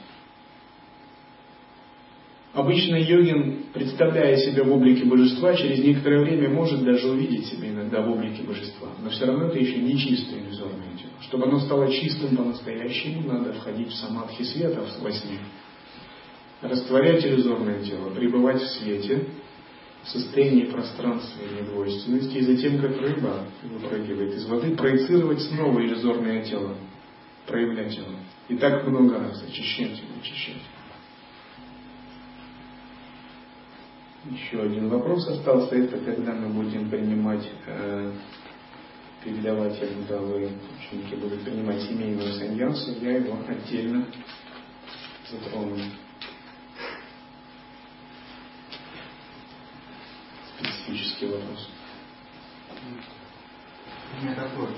Обычно йогин, представляя себя в облике божества, через некоторое время может даже увидеть себя иногда в облике божества. Но все равно это еще не чистое иллюзорное тело. Чтобы оно стало чистым по-настоящему, надо входить в самадхи света во сне. Растворять иллюзорное тело, пребывать в свете, в состоянии пространства и недвойственности, и затем, как рыба выпрыгивает из воды, проецировать снова иллюзорное тело, проявлять его. И так много раз очищать его, очищать. Еще один вопрос остался, это когда мы будем принимать, э, передавать, когда вы, ученики, будут принимать семейную саньясу, я его отдельно затрону. Специфический вопрос. У меня такой,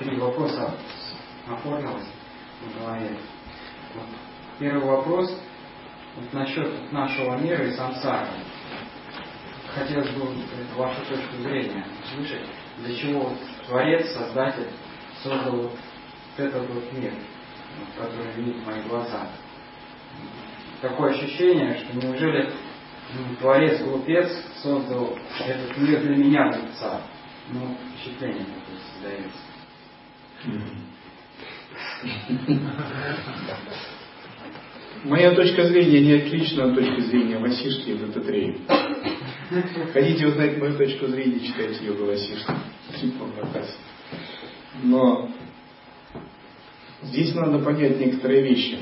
три вопроса оформилось в голове. Вот. Первый вопрос вот насчет нашего мира и сансары хотелось бы вашу точку зрения услышать, для чего Творец, Создатель создал вот этот вот мир, который видит мои глаза. Такое ощущение, что неужели ну, Творец глупец создал этот мир для меня, глупца. Ну, впечатление такое создается. Моя точка зрения не отлична от точки зрения Васишки и Дататреи. Хотите узнать мою точку зрения, читайте йога Васишки. Но здесь надо понять некоторые вещи.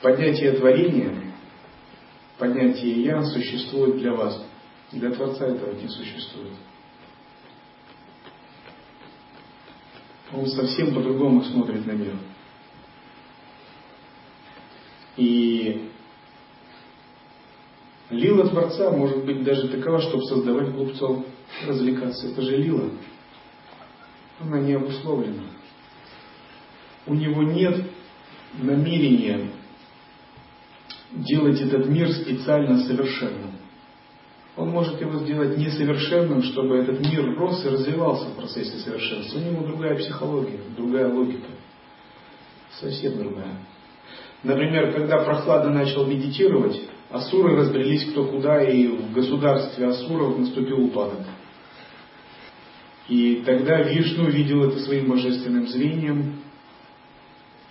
Поднятие творения, поднятие Я существует для вас. Для Творца этого не существует. Он совсем по-другому смотрит на мир. И лила Творца может быть даже такова, чтобы создавать глупцов, развлекаться. Это же лила. Она не обусловлена. У него нет намерения делать этот мир специально совершенным. Он может его сделать несовершенным, чтобы этот мир рос и развивался в процессе совершенства. У него другая психология, другая логика. Совсем другая. Например, когда Прохлада начал медитировать, асуры разбрелись кто куда, и в государстве асуров наступил упадок. И тогда Вишну увидел это своим божественным зрением,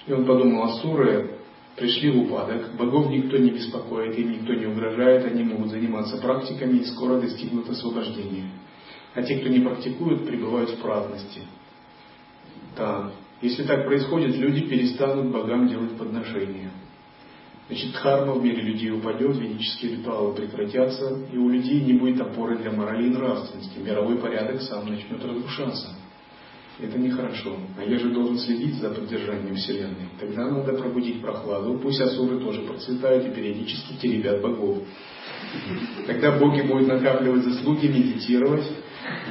и он подумал, асуры пришли в упадок, богов никто не беспокоит, им никто не угрожает, они могут заниматься практиками и скоро достигнут освобождения. А те, кто не практикует, пребывают в праздности. Так, если так происходит, люди перестанут богам делать подношения. Значит, дхарма в мире людей упадет, ведические ритуалы прекратятся, и у людей не будет опоры для морали и нравственности. Мировой порядок сам начнет разрушаться. Это нехорошо. А я же должен следить за поддержанием Вселенной. Тогда надо пробудить прохладу. Пусть асуры тоже процветают и периодически теребят богов. Тогда боги будут накапливать заслуги, медитировать.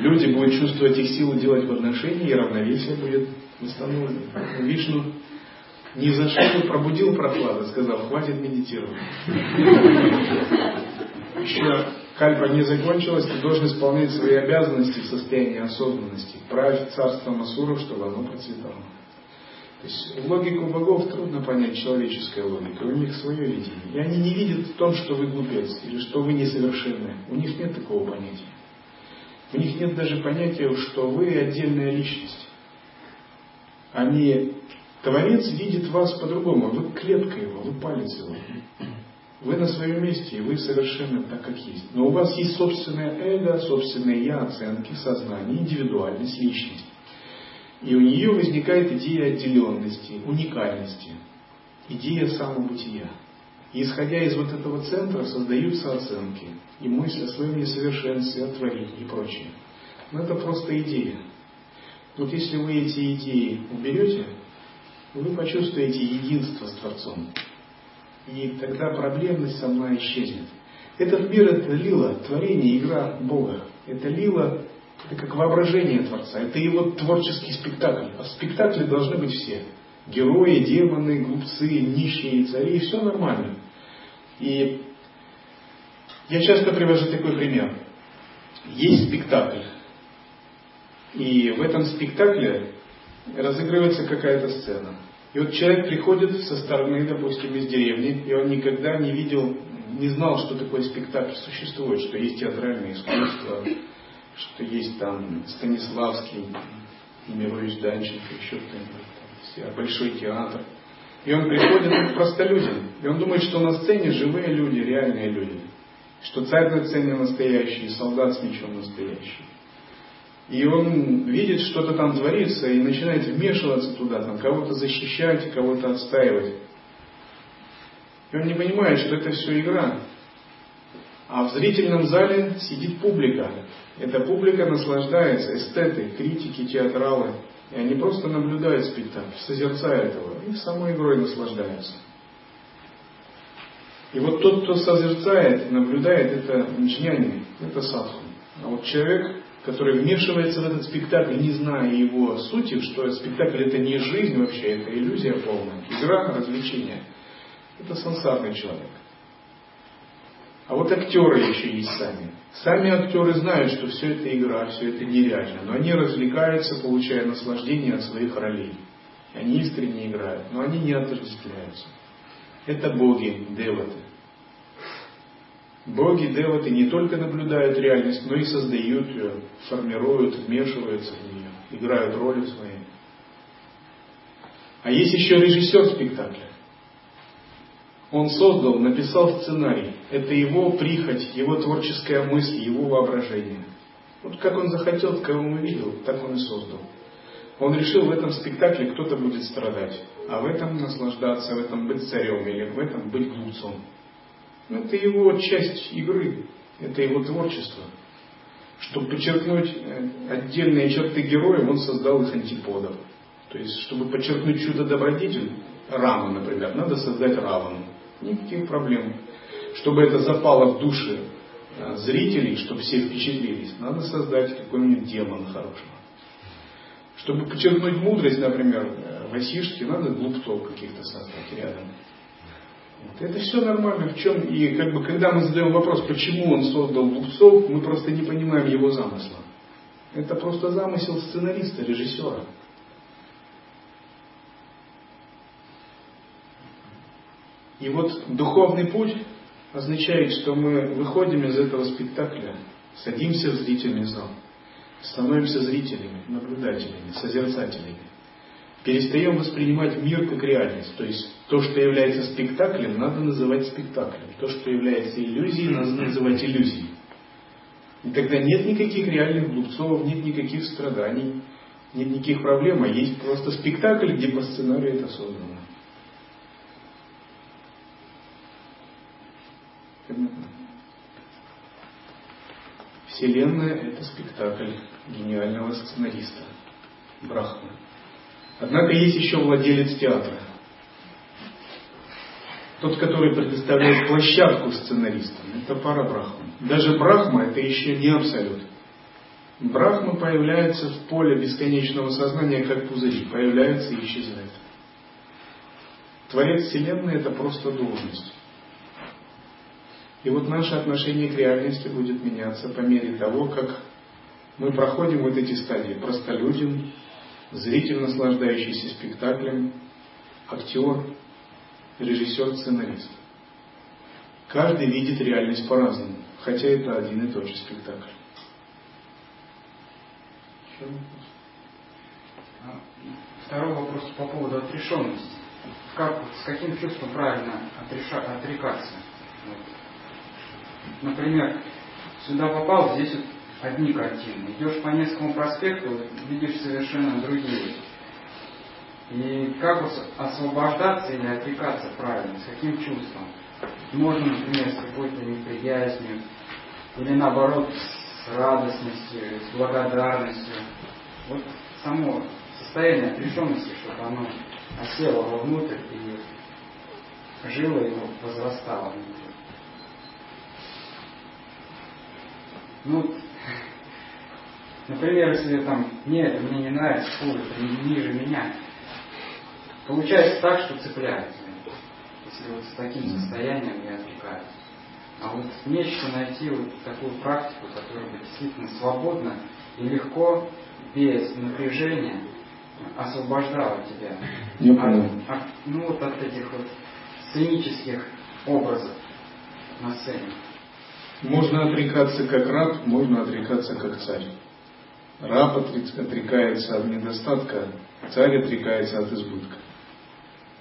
Люди будут чувствовать их силу делать подношения, и равновесие будет Восстановлен. Вишну не зашел, пробудил прохладу, сказал, хватит медитировать. Еще кальпа не закончилась, ты должен исполнять свои обязанности в состоянии осознанности, править царством Асуров, чтобы оно процветало. То есть логику богов трудно понять человеческой логикой, у них свое видение. И они не видят в том, что вы глупец или что вы несовершенны. У них нет такого понятия. У них нет даже понятия, что вы отдельная личность. Они, Творец видит вас по-другому, вы клетка его, вы палец его. Вы на своем месте, и вы совершенно так, как есть. Но у вас есть собственное эго, собственное я, оценки, сознание, индивидуальность, личность. И у нее возникает идея отделенности, уникальности, идея самобытия. И исходя из вот этого центра создаются оценки и мысли о своем несовершенстве, о творении и прочее. Но это просто идея. Вот если вы эти идеи уберете, вы почувствуете единство с Творцом. И тогда проблемность сама исчезнет. Этот мир это лила, творение, игра Бога. Это лила это как воображение Творца, это его творческий спектакль. А в спектакле должны быть все. Герои, демоны, глупцы, нищие, цари, все нормально. И я часто привожу такой пример. Есть спектакль. И в этом спектакле разыгрывается какая-то сцена. И вот человек приходит со стороны, допустим, из деревни, и он никогда не видел, не знал, что такое спектакль существует, что есть театральное искусство, что есть там Станиславский, Емирович Данченко, еще кто-нибудь, большой театр. И он приходит как простолюдин, и он думает, что на сцене живые люди, реальные люди, что царь на сцене настоящий, солдат с мечом настоящий. И он видит, что-то там творится, и начинает вмешиваться туда, там, кого-то защищать, кого-то отстаивать. И он не понимает, что это все игра. А в зрительном зале сидит публика, эта публика наслаждается, эстеты, критики, театралы. И они просто наблюдают спектакль, созерцают его, и самой игрой наслаждаются. И вот тот, кто созерцает, наблюдает, это джняни, это садху. А вот человек, который вмешивается в этот спектакль, не зная его сути, что спектакль это не жизнь вообще, это иллюзия полная, игра, развлечение, это сансарный человек. А вот актеры еще есть сами. Сами актеры знают, что все это игра, все это нереально, но они развлекаются, получая наслаждение от своих ролей. Они искренне играют, но они не отождествляются. Это боги, деваты. Боги, деваты не только наблюдают реальность, но и создают ее, формируют, вмешиваются в нее, играют роли свои. А есть еще режиссер спектакля. Он создал, написал сценарий. Это его прихоть, его творческая мысль, его воображение. Вот как он захотел, кого он увидел, так он и создал. Он решил, в этом спектакле кто-то будет страдать, а в этом наслаждаться, в этом быть царем или в этом быть глупцом. Это его часть игры, это его творчество. Чтобы подчеркнуть э, отдельные черты героя, он создал их антиподов. То есть, чтобы подчеркнуть чудо-добродетель, Раму, например, надо создать Равану. Никаких проблем. Чтобы это запало в души э, зрителей, чтобы все впечатлились, надо создать какой-нибудь демон хорошего. Чтобы подчеркнуть мудрость, например, э, Васишки, надо глупцов каких-то создать рядом. Это все нормально. В чем и как бы когда мы задаем вопрос, почему он создал глупцов, мы просто не понимаем его замысла. Это просто замысел сценариста, режиссера. И вот духовный путь означает, что мы выходим из этого спектакля, садимся в зрительный зал, становимся зрителями, наблюдателями, созерцателями. Перестаем воспринимать мир как реальность. То есть то, что является спектаклем, надо называть спектаклем. То, что является иллюзией, надо называть иллюзией. И тогда нет никаких реальных глупцов, нет никаких страданий, нет никаких проблем, а есть просто спектакль, где по сценарию это создано. Вселенная – это спектакль гениального сценариста Брахма. Однако есть еще владелец театра. Тот, который предоставляет площадку сценаристам, это пара Брахма. Даже Брахма – это еще не абсолют. Брахма появляется в поле бесконечного сознания, как пузыри, появляется и исчезает. Творец Вселенной – это просто должность. И вот наше отношение к реальности будет меняться по мере того, как мы проходим вот эти стадии. Простолюдин, зритель, наслаждающийся спектаклем, актер, режиссер, сценарист. Каждый видит реальность по-разному, хотя это один и тот же спектакль. А, второй вопрос по поводу отрешенности. Как, с каким чувством правильно отреша, отрекаться? Вот. Например, сюда попал, здесь вот одни картины. Идешь по Невскому проспекту, видишь совершенно другие. И как освобождаться или отрекаться правильно, с каким чувством? Можно, например, с какой-то неприязнью, или наоборот, с радостностью, с благодарностью. Вот само состояние отрешенности, чтобы оно осело вовнутрь и жило и возрастало внутри. Ну, например, если там, нет, мне не нравится, фу, ниже меня, получается так, что цепляется. Если вот с таким состоянием я отвлекаюсь. А вот нечто найти вот такую практику, которая бы действительно свободно и легко, без напряжения, освобождала тебя от, от, ну, вот от этих вот сценических образов на сцене. Можно отрекаться как раб, можно отрекаться как царь. Раб отрекается от недостатка, царь отрекается от избытка.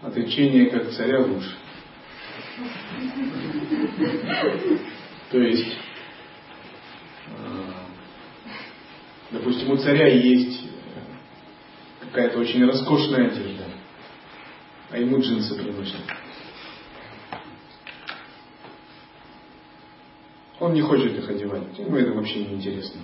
Отречение как царя лучше. То есть, э, допустим, у царя есть какая-то очень роскошная одежда, а ему джинсы приносят. Он не хочет их одевать, ему это вообще не интересно.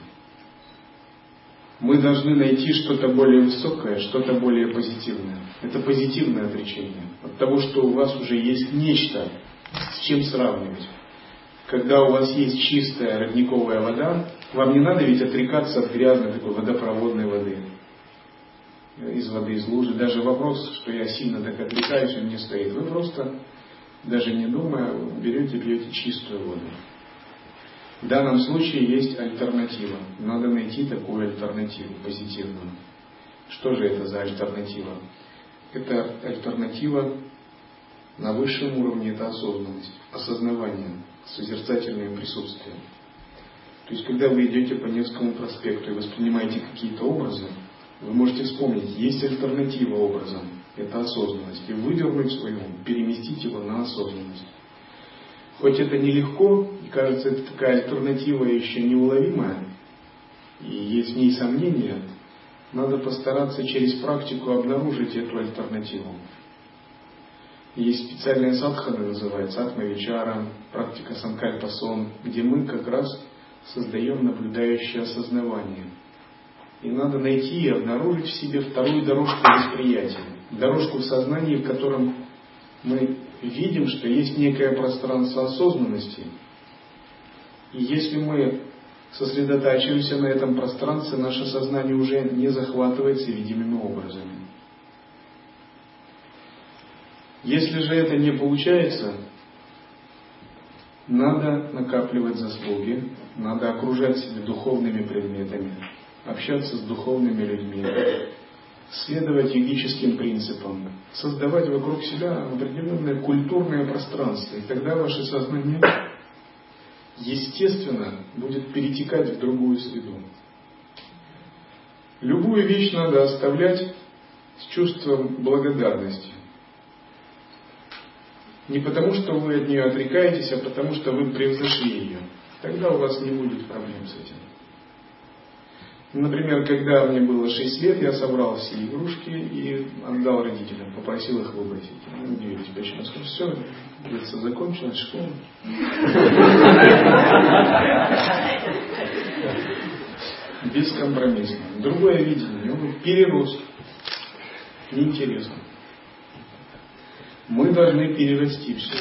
Мы должны найти что-то более высокое, что-то более позитивное. Это позитивное отречение. От того, что у вас уже есть нечто, с чем сравнивать. Когда у вас есть чистая родниковая вода, вам не надо ведь отрекаться от грязной такой водопроводной воды. Из воды из лужи. Даже вопрос, что я сильно так отрекаюсь, он не стоит. Вы просто, даже не думая, берете, пьете чистую воду. В данном случае есть альтернатива. Надо найти такую альтернативу, позитивную. Что же это за альтернатива? Это альтернатива на высшем уровне, это осознанность, осознавание, созерцательное присутствие. То есть, когда вы идете по Невскому проспекту и воспринимаете какие-то образы, вы можете вспомнить, есть альтернатива образам, это осознанность, и выдернуть свой ум, переместить его на осознанность. Хоть это нелегко, кажется, это такая альтернатива еще неуловимая, и есть в ней сомнения, надо постараться через практику обнаружить эту альтернативу. Есть специальная садхана, называется атмавичара, практика санкальпасон, где мы как раз создаем наблюдающее осознавание. И надо найти и обнаружить в себе вторую дорожку восприятия. Дорожку в сознании, в котором мы видим, что есть некое пространство осознанности. И если мы сосредотачиваемся на этом пространстве, наше сознание уже не захватывается видимыми образами. Если же это не получается, надо накапливать заслуги, надо окружать себя духовными предметами, общаться с духовными людьми, следовать йогическим принципам, создавать вокруг себя определенное культурное пространство, и тогда ваше сознание естественно будет перетекать в другую среду. Любую вещь надо оставлять с чувством благодарности. Не потому, что вы от нее отрекаетесь, а потому, что вы превзошли ее. Тогда у вас не будет проблем с этим. Например, когда мне было 6 лет, я собрал все игрушки и отдал родителям, попросил их выбросить. Они удивились, почему. Сказал, все, детство закончилось, школа. Бескомпромиссно. Другое видение, он перерос. Неинтересно. Мы должны перерасти все.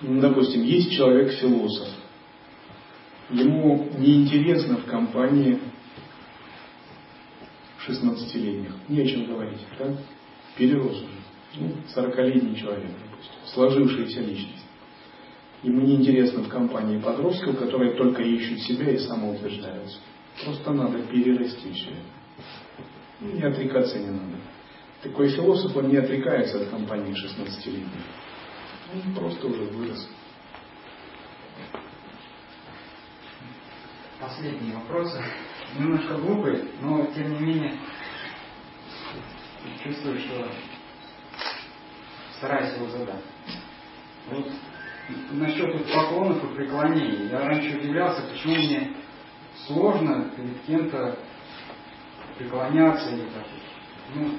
Допустим, есть человек-философ, ему неинтересно в компании 16-летних. Не о чем говорить, да? Перерос уже. Ну, 40-летний человек, допустим, сложившаяся личность. Ему неинтересно в компании подростков, которые только ищут себя и самоутверждаются. Просто надо перерасти все это. И не отрекаться не надо. Такой философ, он не отрекается от компании 16-летних. Он просто уже вырос. Последний вопрос. Немножко глупый, но тем не менее чувствую, что стараюсь его задать. Вот насчет поклонов и преклонений. Я раньше удивлялся, почему мне сложно перед кем-то преклоняться или так, ну,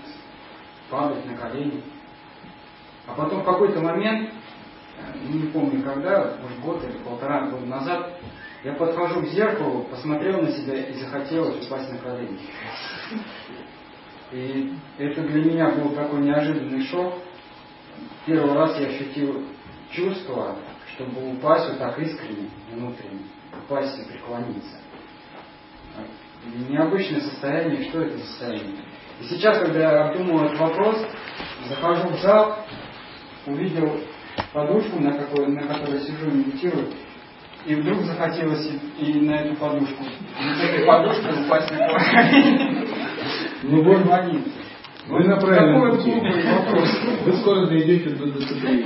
падать на колени. А потом в какой-то момент, ну, не помню когда, может год или полтора года назад, я подхожу к зеркалу, посмотрел на себя и захотелось упасть на колени. И это для меня был такой неожиданный шок. Первый раз я ощутил чувство, чтобы упасть вот так искренне, внутренне, упасть и преклониться. Необычное состояние, что это состояние? И сейчас, когда я обдумал этот вопрос, захожу в зал, увидел подушку, на, какой, на которой сижу, медитирую, и вдруг захотелось и, на эту подушку, и этой подушке упасть на колени. Ну вот, вы на правильном пути. Вопрос. Вы скоро дойдете до дисциплины.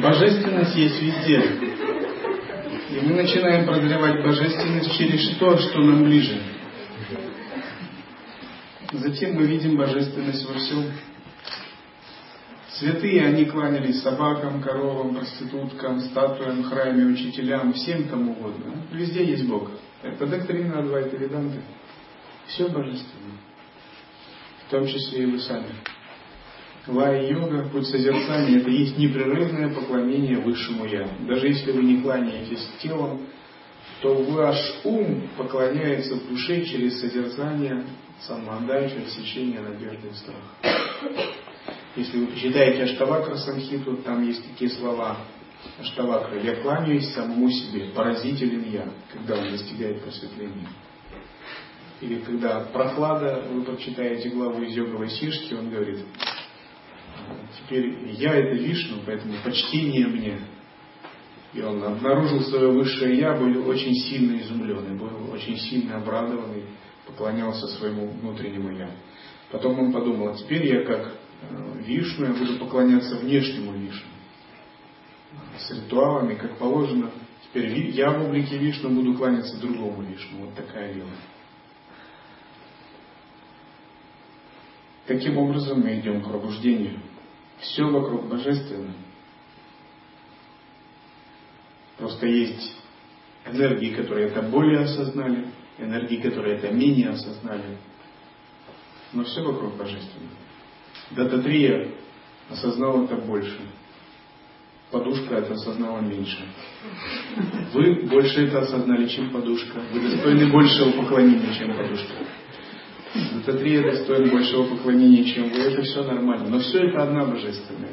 Божественность есть везде. И мы начинаем прозревать божественность через то, что нам ближе. Затем мы видим божественность во всем. Святые, они кланялись собакам, коровам, проституткам, статуям, храме, учителям, всем кому угодно. Везде есть Бог. Это доктрина Адвайта Веданты. Все божественно. В том числе и вы сами. Лай-йога, путь созерцания, это есть непрерывное поклонение Высшему Я. Даже если вы не кланяетесь телом, то ваш ум поклоняется в душе через созерцание, самоотдачу, отсечение надежды и страха. Если вы почитаете Аштавакра Самхиту, там есть такие слова Аштавакра. Я кланяюсь самому себе, поразителен я, когда он достигает просветления. Или когда прохлада, вы прочитаете главу из Йога Васишки, он говорит, теперь я это Вишну, поэтому почтение мне. И он обнаружил свое высшее я, был очень сильно изумленный, был очень сильно обрадованный, поклонялся своему внутреннему я. Потом он подумал, а теперь я как Э, Вишну, я буду поклоняться внешнему Вишну. С ритуалами, как положено. Теперь я в облике Вишну буду кланяться другому Вишну. Вот такая вилла. Таким образом мы идем к пробуждению. Все вокруг божественно. Просто есть энергии, которые это более осознали, энергии, которые это менее осознали. Но все вокруг божественно. Дататрия осознал это больше. Подушка это осознала меньше. Вы больше это осознали, чем подушка. Вы достойны большего поклонения, чем подушка. Дататрия достоин большего поклонения, чем вы. Это все нормально. Но все это одна божественная.